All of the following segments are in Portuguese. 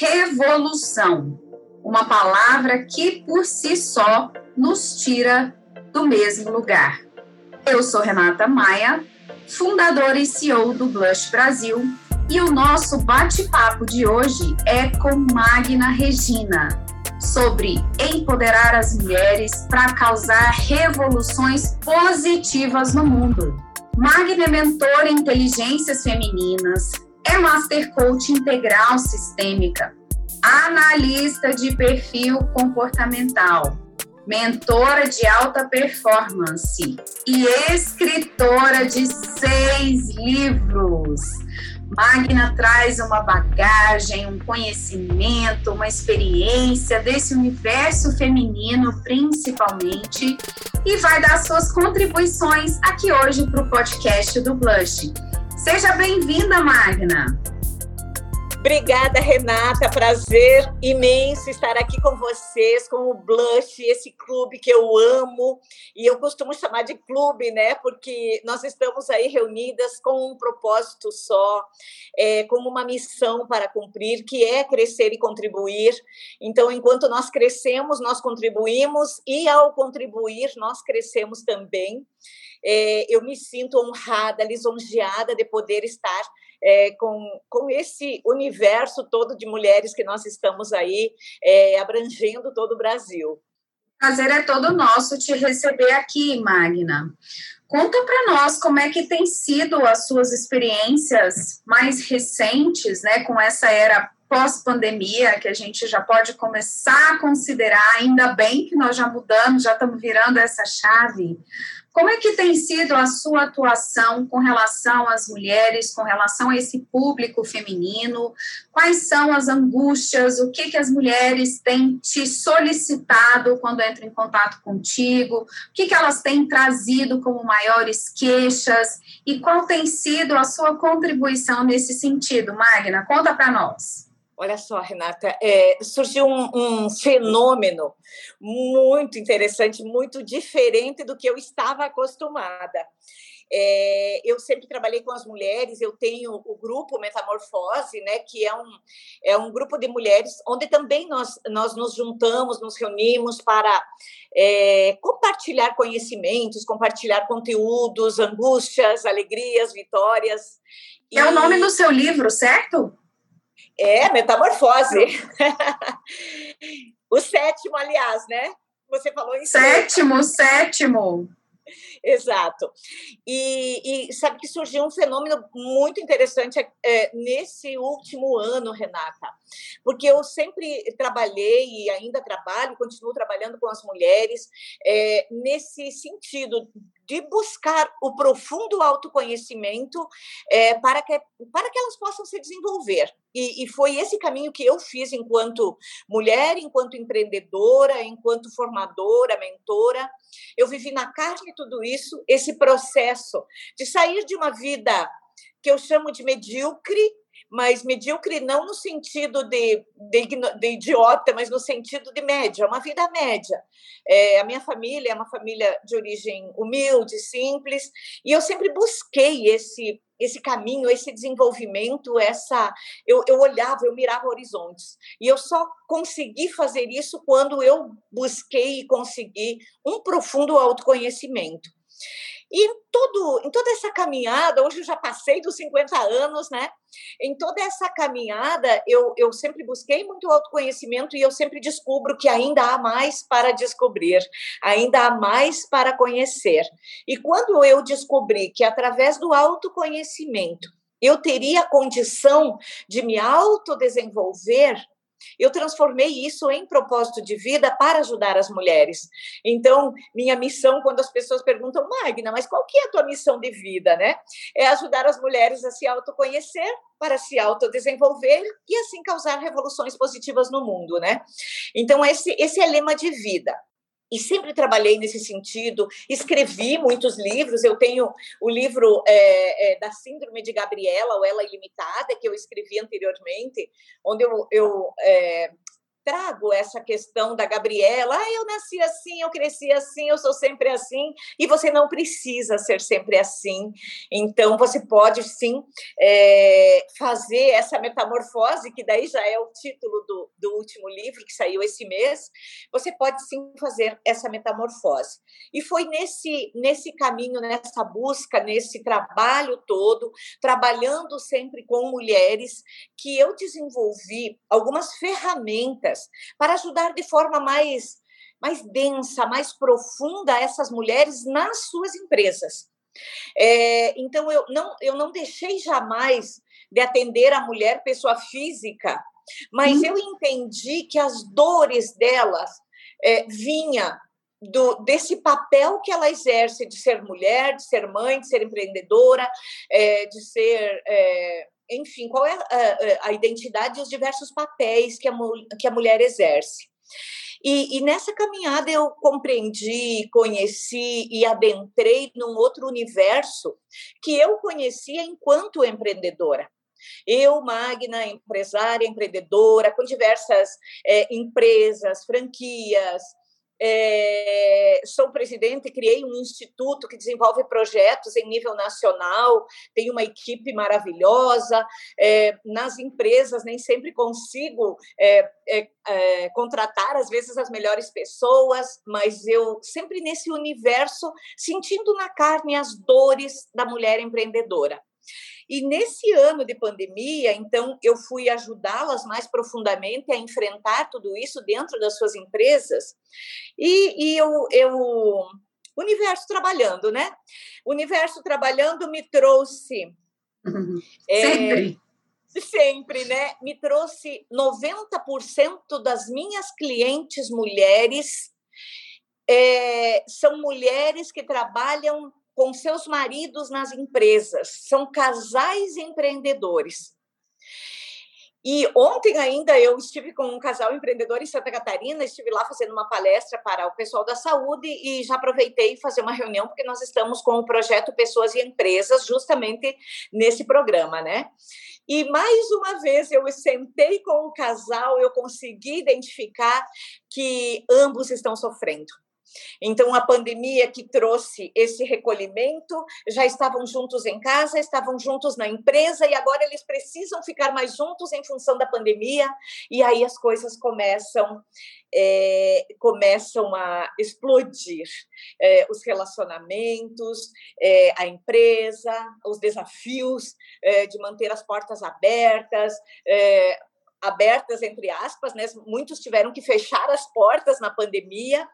revolução, uma palavra que por si só nos tira do mesmo lugar. Eu sou Renata Maia, fundadora e CEO do Blush Brasil, e o nosso bate-papo de hoje é com Magna Regina, sobre empoderar as mulheres para causar revoluções positivas no mundo. Magna é mentora em inteligências femininas, é Master Coach Integral Sistêmica, analista de perfil comportamental, mentora de alta performance e escritora de seis livros. Magna traz uma bagagem, um conhecimento, uma experiência desse universo feminino, principalmente, e vai dar suas contribuições aqui hoje para o podcast do Blush. Seja bem-vinda, Magna! Obrigada, Renata. Prazer imenso estar aqui com vocês, com o Blush, esse clube que eu amo. E eu costumo chamar de clube, né? Porque nós estamos aí reunidas com um propósito só, é, com uma missão para cumprir, que é crescer e contribuir. Então, enquanto nós crescemos, nós contribuímos, e ao contribuir, nós crescemos também. É, eu me sinto honrada, lisonjeada de poder estar é, com, com esse universo todo de mulheres que nós estamos aí é, abrangendo todo o Brasil. Prazer é todo nosso te receber aqui, Magna. Conta para nós como é que tem sido as suas experiências mais recentes, né, com essa era pós-pandemia, que a gente já pode começar a considerar, ainda bem que nós já mudamos, já estamos virando essa chave. Como é que tem sido a sua atuação com relação às mulheres, com relação a esse público feminino? Quais são as angústias? O que, que as mulheres têm te solicitado quando entram em contato contigo? O que, que elas têm trazido como maiores queixas? E qual tem sido a sua contribuição nesse sentido, Magna? Conta para nós. Olha só, Renata, é, surgiu um, um, fenômeno muito interessante, muito diferente do que eu estava acostumada. É, eu sempre trabalhei com as mulheres, eu tenho o grupo Metamorfose, né, que é um, é um grupo de mulheres onde também nós, nós nos juntamos, nos reunimos para é, compartilhar conhecimentos, compartilhar conteúdos, angústias, alegrias, vitórias. É e... o nome do seu livro, certo? É, metamorfose. o sétimo, aliás, né? Você falou em sétimo, sétimo. Exato. E, e, sabe que surgiu um fenômeno muito interessante é, nesse último ano, Renata, porque eu sempre trabalhei e ainda trabalho, continuo trabalhando com as mulheres é, nesse sentido de buscar o profundo autoconhecimento é, para, que, para que elas possam se desenvolver. E, e, foi esse caminho que eu fiz enquanto mulher, enquanto empreendedora, enquanto formadora, mentora. Eu vivi na carne tudo isso, esse processo de sair de uma vida que eu chamo de medíocre mas medíocre não no sentido de, de, de, idiota, mas no sentido de média, uma vida média. É, a minha família é uma família de origem humilde, simples, e eu sempre busquei esse esse caminho, esse desenvolvimento, essa eu, eu olhava, eu mirava horizontes. E eu só consegui fazer isso quando eu busquei e consegui um profundo autoconhecimento. E em, todo, em toda essa caminhada, hoje eu já passei dos 50 anos, né? Em toda essa caminhada, eu, eu sempre busquei muito autoconhecimento e eu sempre descubro que ainda há mais para descobrir, ainda há mais para conhecer. E quando eu descobri que através do autoconhecimento eu teria a condição de me autodesenvolver, eu transformei isso em propósito de vida para ajudar as mulheres. Então, minha missão, quando as pessoas perguntam, Magna, mas qual que é a tua missão de vida, né? É ajudar as mulheres a se autoconhecer, para se autodesenvolver e assim causar revoluções positivas no mundo, né? Então, esse, esse é lema de vida e sempre trabalhei nesse sentido. Escrevi muitos livros. Eu tenho o livro é, é, da Síndrome de Gabriela, ou Ela Ilimitada, que eu escrevi anteriormente, onde eu, eu é, trago essa questão da Gabriela, ah, eu nasci assim, eu cresci assim, eu sou sempre assim, e você não precisa ser sempre assim. Então, você pode sim é, fazer essa metamorfose, que daí já é o título do, do último livro que saiu esse mês. Você pode sim fazer essa metamorfose. E foi nesse, nesse caminho, nessa busca, nesse trabalho todo, trabalhando sempre com mulheres, que eu desenvolvi algumas ferramentas para ajudar de forma mais, mais densa, mais profunda essas mulheres nas suas empresas. É, então, eu não, eu não deixei jamais de atender a mulher, pessoa física, mas hum. eu entendi que as dores delas é, vinha do, desse papel que ela exerce de ser mulher, de ser mãe, de ser empreendedora, é, de ser é, enfim, qual é a, a identidade e os diversos papéis que a, que a mulher exerce. E, e, nessa caminhada eu compreendi, conheci e adentrei num outro universo que eu conhecia enquanto empreendedora. Eu, Magna, empresária, empreendedora, com diversas é, empresas, franquias, é, sou presidente, criei um instituto que desenvolve projetos em nível nacional, tenho uma equipe maravilhosa. É, nas empresas, nem sempre consigo é, é, é, contratar, às vezes, as melhores pessoas, mas eu sempre nesse universo, sentindo na carne as dores da mulher empreendedora. E nesse ano de pandemia, então, eu fui ajudá-las mais profundamente a enfrentar tudo isso dentro das suas empresas. E, e eu, eu universo trabalhando, né? Universo trabalhando me trouxe. Uhum. Sempre. É, sempre, né? Me trouxe 90% das minhas clientes mulheres é, são mulheres que trabalham com seus maridos nas empresas, são casais empreendedores. E ontem ainda eu estive com um casal empreendedor em Santa Catarina, estive lá fazendo uma palestra para o pessoal da saúde e já aproveitei fazer uma reunião porque nós estamos com o projeto Pessoas e Empresas justamente nesse programa, né? E mais uma vez eu sentei com o casal, eu consegui identificar que ambos estão sofrendo então, a pandemia que trouxe esse recolhimento, já estavam juntos em casa, estavam juntos na empresa e agora eles precisam ficar mais juntos em função da pandemia, e aí as coisas começam. É, começam a explodir é, os relacionamentos, é, a empresa, os desafios de manter as portas abertas, abertas entre aspas, né? Muitos tiveram que fechar as portas na pandemia,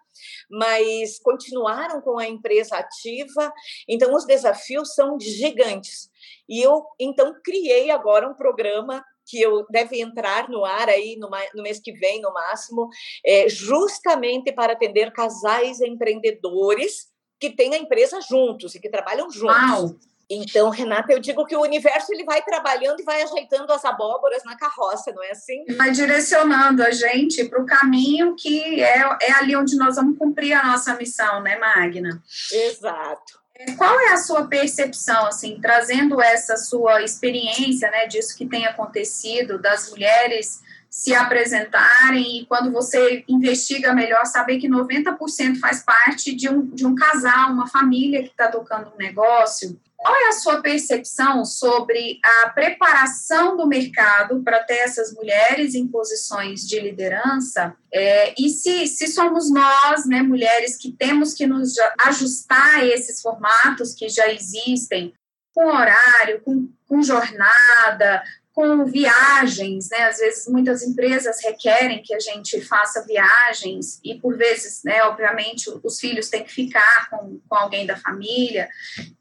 mas continuaram com a empresa ativa. Então os desafios são gigantes. E eu então criei agora um programa que eu deve entrar no ar aí no, no mês que vem, no máximo, é, justamente para atender casais empreendedores que têm a empresa juntos e que trabalham juntos. Uau. Então, Renata, eu digo que o universo ele vai trabalhando e vai ajeitando as abóboras na carroça, não é assim? Vai direcionando a gente para o caminho que é, é ali onde nós vamos cumprir a nossa missão, né, Magna? Exato. É, qual é a sua percepção, assim, trazendo essa sua experiência, né, disso que tem acontecido, das mulheres se apresentarem e quando você investiga melhor, saber que 90% faz parte de um, de um casal, uma família que está tocando um negócio. Qual é a sua percepção sobre a preparação do mercado para ter essas mulheres em posições de liderança? É, e se, se somos nós, né, mulheres, que temos que nos ajustar a esses formatos que já existem, com horário, com, com jornada, com viagens, né? Às vezes muitas empresas requerem que a gente faça viagens e por vezes, né? Obviamente os filhos têm que ficar com, com alguém da família.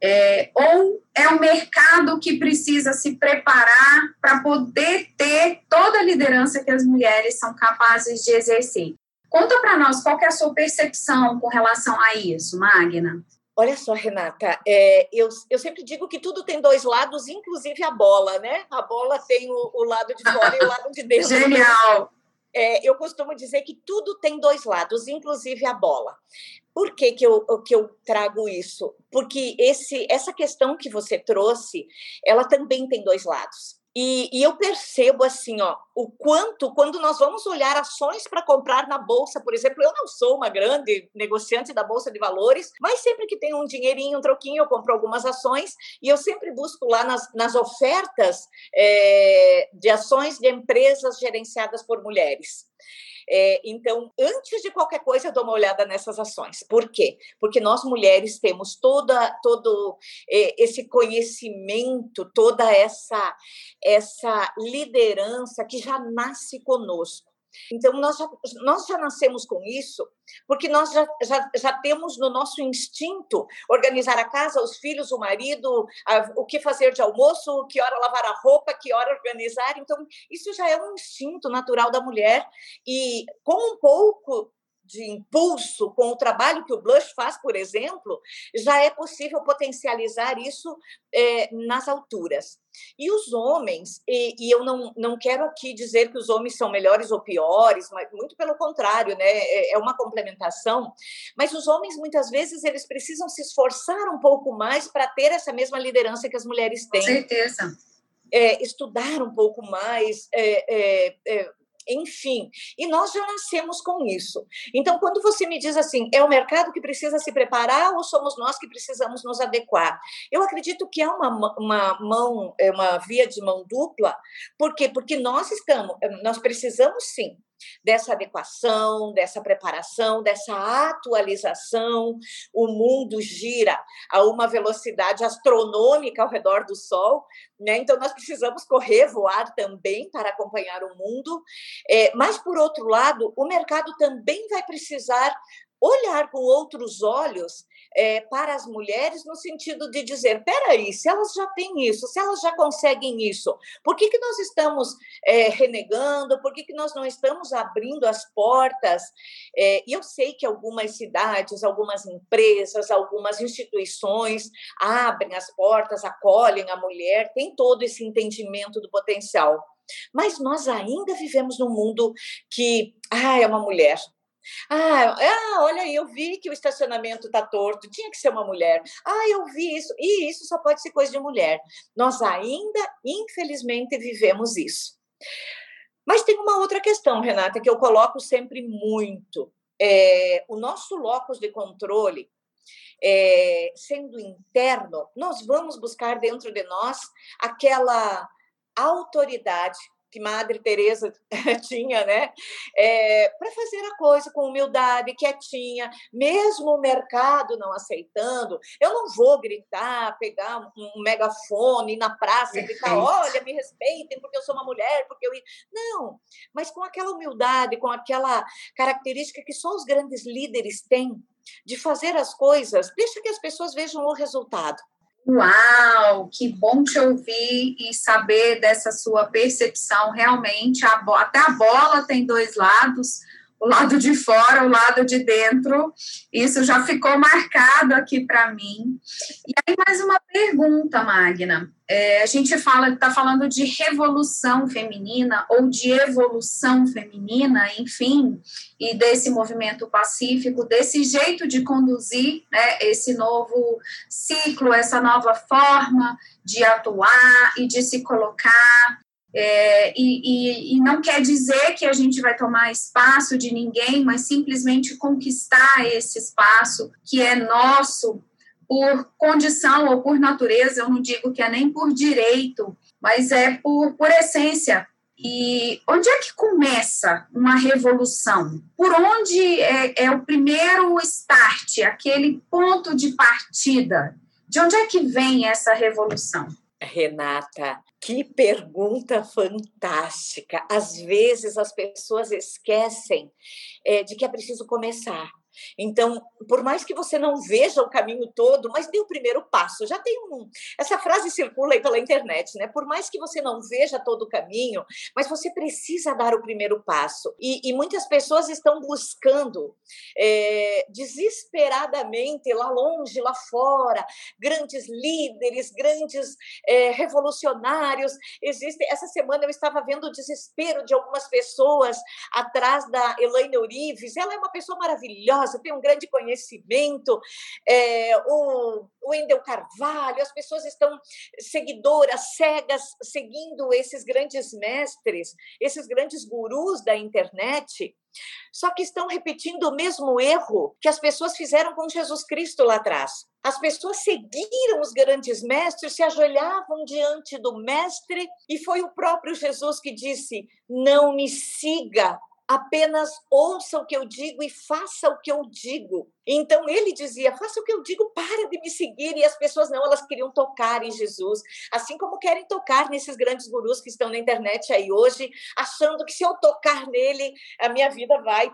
É, ou é o mercado que precisa se preparar para poder ter toda a liderança que as mulheres são capazes de exercer. Conta para nós qual é a sua percepção com relação a isso, Magna. Olha só, Renata, é, eu, eu sempre digo que tudo tem dois lados, inclusive a bola, né? A bola tem o, o lado de fora e o lado de dentro. Genial! É, eu costumo dizer que tudo tem dois lados, inclusive a bola. Por que, que, eu, que eu trago isso? Porque esse, essa questão que você trouxe, ela também tem dois lados. E, e, eu percebo assim, ó, o quanto, quando nós vamos olhar ações para comprar na bolsa, por exemplo, eu não sou uma grande negociante da bolsa de valores, mas sempre que tem um dinheirinho, um troquinho, eu compro algumas ações e eu sempre busco lá nas, nas ofertas é, de ações de empresas gerenciadas por mulheres. É, então, antes de qualquer coisa, eu dou uma olhada nessas ações. Por quê? Porque nós mulheres temos toda, todo é, esse conhecimento, toda essa, essa liderança que já nasce conosco. Então, nós já, nós já nascemos com isso, porque nós já, já, já temos no nosso instinto organizar a casa, os filhos, o marido, a, o que fazer de almoço, que hora lavar a roupa, que hora organizar. Então, isso já é um instinto natural da mulher. E com um pouco de impulso com o trabalho que o Blush faz, por exemplo, já é possível potencializar isso é, nas alturas. E os homens, e, e, eu não, não quero aqui dizer que os homens são melhores ou piores, mas muito pelo contrário, né? É, é uma complementação. Mas os homens, muitas vezes, eles precisam se esforçar um pouco mais para ter essa mesma liderança que as mulheres têm. Com certeza. É, estudar um pouco mais, é, é, é enfim. E nós já nascemos com isso. Então, quando você me diz assim, é o mercado que precisa se preparar ou somos nós que precisamos nos adequar? Eu acredito que há uma, uma mão, é uma via de mão dupla. Por quê? Porque nós estamos, nós precisamos sim dessa adequação, dessa preparação, dessa atualização. O mundo gira a uma velocidade astronômica ao redor do Sol, né? então nós precisamos correr, voar também para acompanhar o mundo. É, mas, por outro lado, o mercado também vai precisar olhar com outros olhos é, para as mulheres no sentido de dizer, peraí, se elas já têm isso, se elas já conseguem isso, por que, que nós estamos é, renegando, por que, que nós não estamos abrindo as portas? É, e eu sei que algumas cidades, algumas empresas, algumas instituições abrem as portas, acolhem a mulher, tem todo esse entendimento do potencial. Mas nós ainda vivemos num mundo que, ah, é uma mulher, ah, ah, olha aí, eu vi que o estacionamento está torto, tinha que ser uma mulher. Ah, eu vi isso. E isso só pode ser coisa de mulher. Nós ainda, infelizmente, vivemos isso. Mas tem uma outra questão, Renata, que eu coloco sempre muito. É, o nosso locus de controle, é, sendo interno, nós vamos buscar dentro de nós aquela autoridade que Madre Teresa tinha, né? É, para fazer a coisa com humildade, quietinha, mesmo o mercado não aceitando, eu não vou gritar, pegar um megafone na praça e gritar, olha, me respeitem porque eu sou uma mulher, porque eu não, mas com aquela humildade, com aquela característica que só os grandes líderes têm de fazer as coisas, deixa que as pessoas vejam o resultado. Uau, que bom te ouvir e saber dessa sua percepção. Realmente, a até a bola tem dois lados o lado de fora, o lado de dentro. Isso já ficou marcado aqui para mim. E aí, mais uma pergunta, Magna. É, a gente fala, está falando de revolução feminina ou de evolução feminina, enfim, e desse movimento pacífico, desse jeito de conduzir né, esse novo ciclo, essa nova forma de atuar e de se colocar é, e, e, e, não quer dizer que a gente vai tomar espaço de ninguém, mas simplesmente conquistar esse espaço que é nosso por condição ou por natureza. Eu não digo que é nem por direito, mas é por, por essência. E onde é que começa uma revolução? Por onde é, é o primeiro start, aquele ponto de partida? De onde é que vem essa revolução? Renata, que pergunta fantástica. Às vezes as pessoas esquecem é, de que é preciso começar. Então, por mais que você não veja o caminho todo, mas dê o primeiro passo. Já tem um. Essa frase circula aí pela internet, né? Por mais que você não veja todo o caminho, mas você precisa dar o primeiro passo. E, e muitas pessoas estão buscando é, desesperadamente lá longe, lá fora, grandes líderes, grandes é, revolucionários. Existe. Essa semana eu estava vendo o desespero de algumas pessoas atrás da Elaine Urives. Ela é uma pessoa maravilhosa tem um grande conhecimento, é, o Wendel Carvalho, as pessoas estão seguidoras, cegas, seguindo esses grandes mestres, esses grandes gurus da internet, só que estão repetindo o mesmo erro que as pessoas fizeram com Jesus Cristo lá atrás. As pessoas seguiram os grandes mestres, se ajoelhavam diante do mestre, e foi o próprio Jesus que disse: Não me siga, apenas ouça o que eu digo e faça o que eu digo. Então ele dizia: faça o que eu digo, para de me seguir. E as pessoas não, elas queriam tocar em Jesus, assim como querem tocar nesses grandes gurus que estão na internet aí hoje, achando que se eu tocar nele, a minha vida vai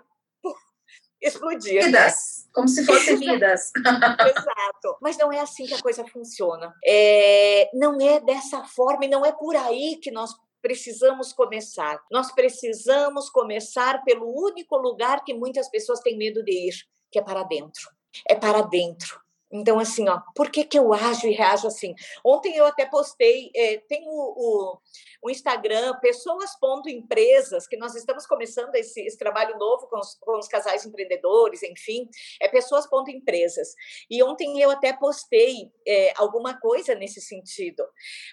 explodir. Vidas, como se fossem vidas. Exato. Mas não é assim que a coisa funciona. É, não é dessa forma e não é por aí que nós precisamos começar. Nós precisamos começar pelo único lugar que muitas pessoas têm medo de ir, que é para dentro. É para dentro. Então, assim, ó, por que, que eu ajo e reajo assim? Ontem eu até postei, é, tem o, o, o Instagram, pessoas.empresas, que nós estamos começando esse, esse trabalho novo com os, com os, casais empreendedores, enfim, é pessoas.empresas. E ontem eu até postei é, alguma coisa nesse sentido.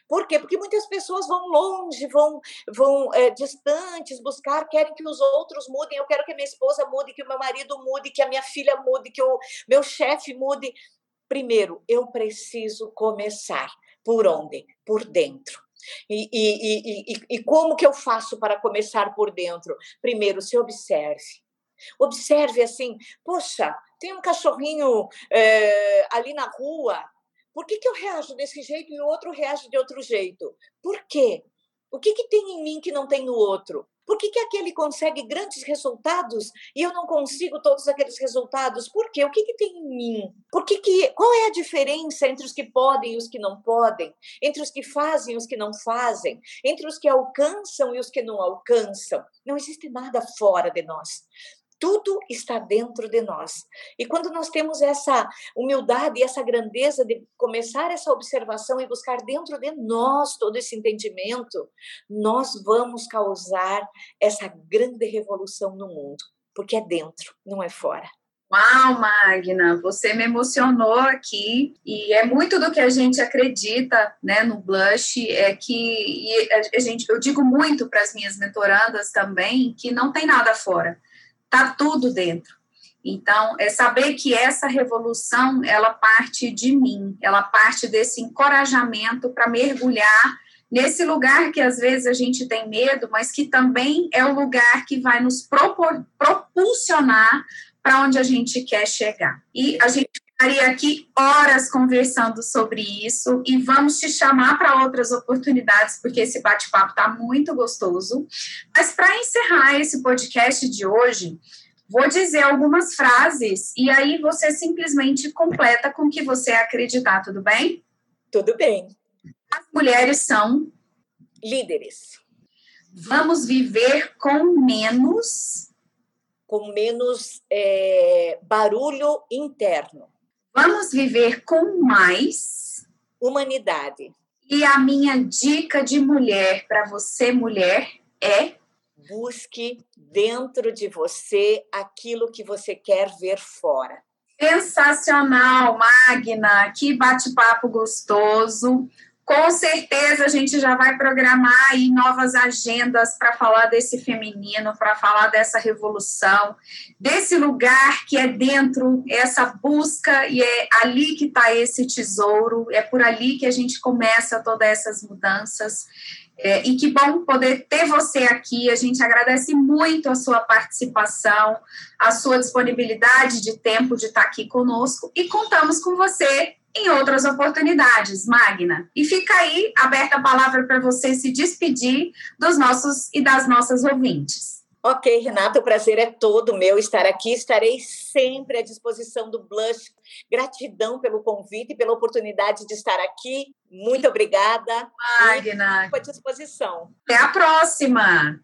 Por quê? Porque muitas pessoas vão longe, vão, vão é, distantes buscar, querem que os outros mudem, eu quero que a minha esposa mude, que o meu marido mude, que a minha filha mude, que o meu chefe mude. Primeiro, eu preciso começar. Por onde? Por dentro. E, e, e, e, como que eu faço para começar por dentro? Primeiro, se observe. Observe assim, poxa, tem um cachorrinho é, ali na rua, por que, que eu reajo desse jeito e o outro reage de outro jeito? Por quê? O que, que tem em mim que não tem no outro? Por que, que aquele consegue grandes resultados e eu não consigo todos aqueles resultados? Por quê? O que, que tem em mim? Por que que, qual é a diferença entre os que podem e os que não podem? Entre os que fazem e os que não fazem? Entre os que alcançam e os que não alcançam? Não existe nada fora de nós. Tudo está dentro de nós. E quando nós temos essa humildade e essa grandeza de começar essa observação e buscar dentro de nós todo esse entendimento, nós vamos causar essa grande revolução no mundo, porque é dentro, não é fora. Uau, Magna, você me emocionou aqui e é muito do que a gente acredita, né, no blush, é que a gente, eu digo muito para as minhas mentorandas também que não tem nada fora Tá tudo dentro. Então, é saber que essa revolução, ela parte de mim, ela parte desse encorajamento para mergulhar nesse lugar que às vezes a gente tem medo, mas que também é o lugar que vai nos propor, propulsionar para onde a gente quer chegar. E a gente ficaria aqui horas conversando sobre isso e vamos te chamar para outras oportunidades, porque esse bate-papo está muito gostoso. Mas para encerrar esse podcast de hoje, vou dizer algumas frases e aí você simplesmente completa com o que você acreditar, tudo bem? Tudo bem. As mulheres são líderes. Vamos viver com menos. Com menos é, barulho interno. Vamos viver com mais humanidade. E a minha dica de mulher para você, mulher, é: busque dentro de você aquilo que você quer ver fora. Sensacional, Magna! Que bate-papo gostoso. Com certeza a gente já vai programar aí novas agendas para falar desse feminino, para falar dessa revolução, desse lugar que é dentro, essa busca, e é ali que está esse tesouro, é por ali que a gente começa todas essas mudanças. É, e que bom poder ter você aqui. A gente agradece muito a sua participação, a sua disponibilidade de tempo de estar aqui conosco e contamos com você em outras oportunidades, Magna. E fica aí aberta a palavra para você se despedir dos nossos e das nossas ouvintes. Ok, Renata, o prazer é todo meu estar aqui. Estarei sempre à disposição do Blush. Gratidão pelo convite e pela oportunidade de estar aqui. Muito obrigada. Magna. À disposição. Até a próxima.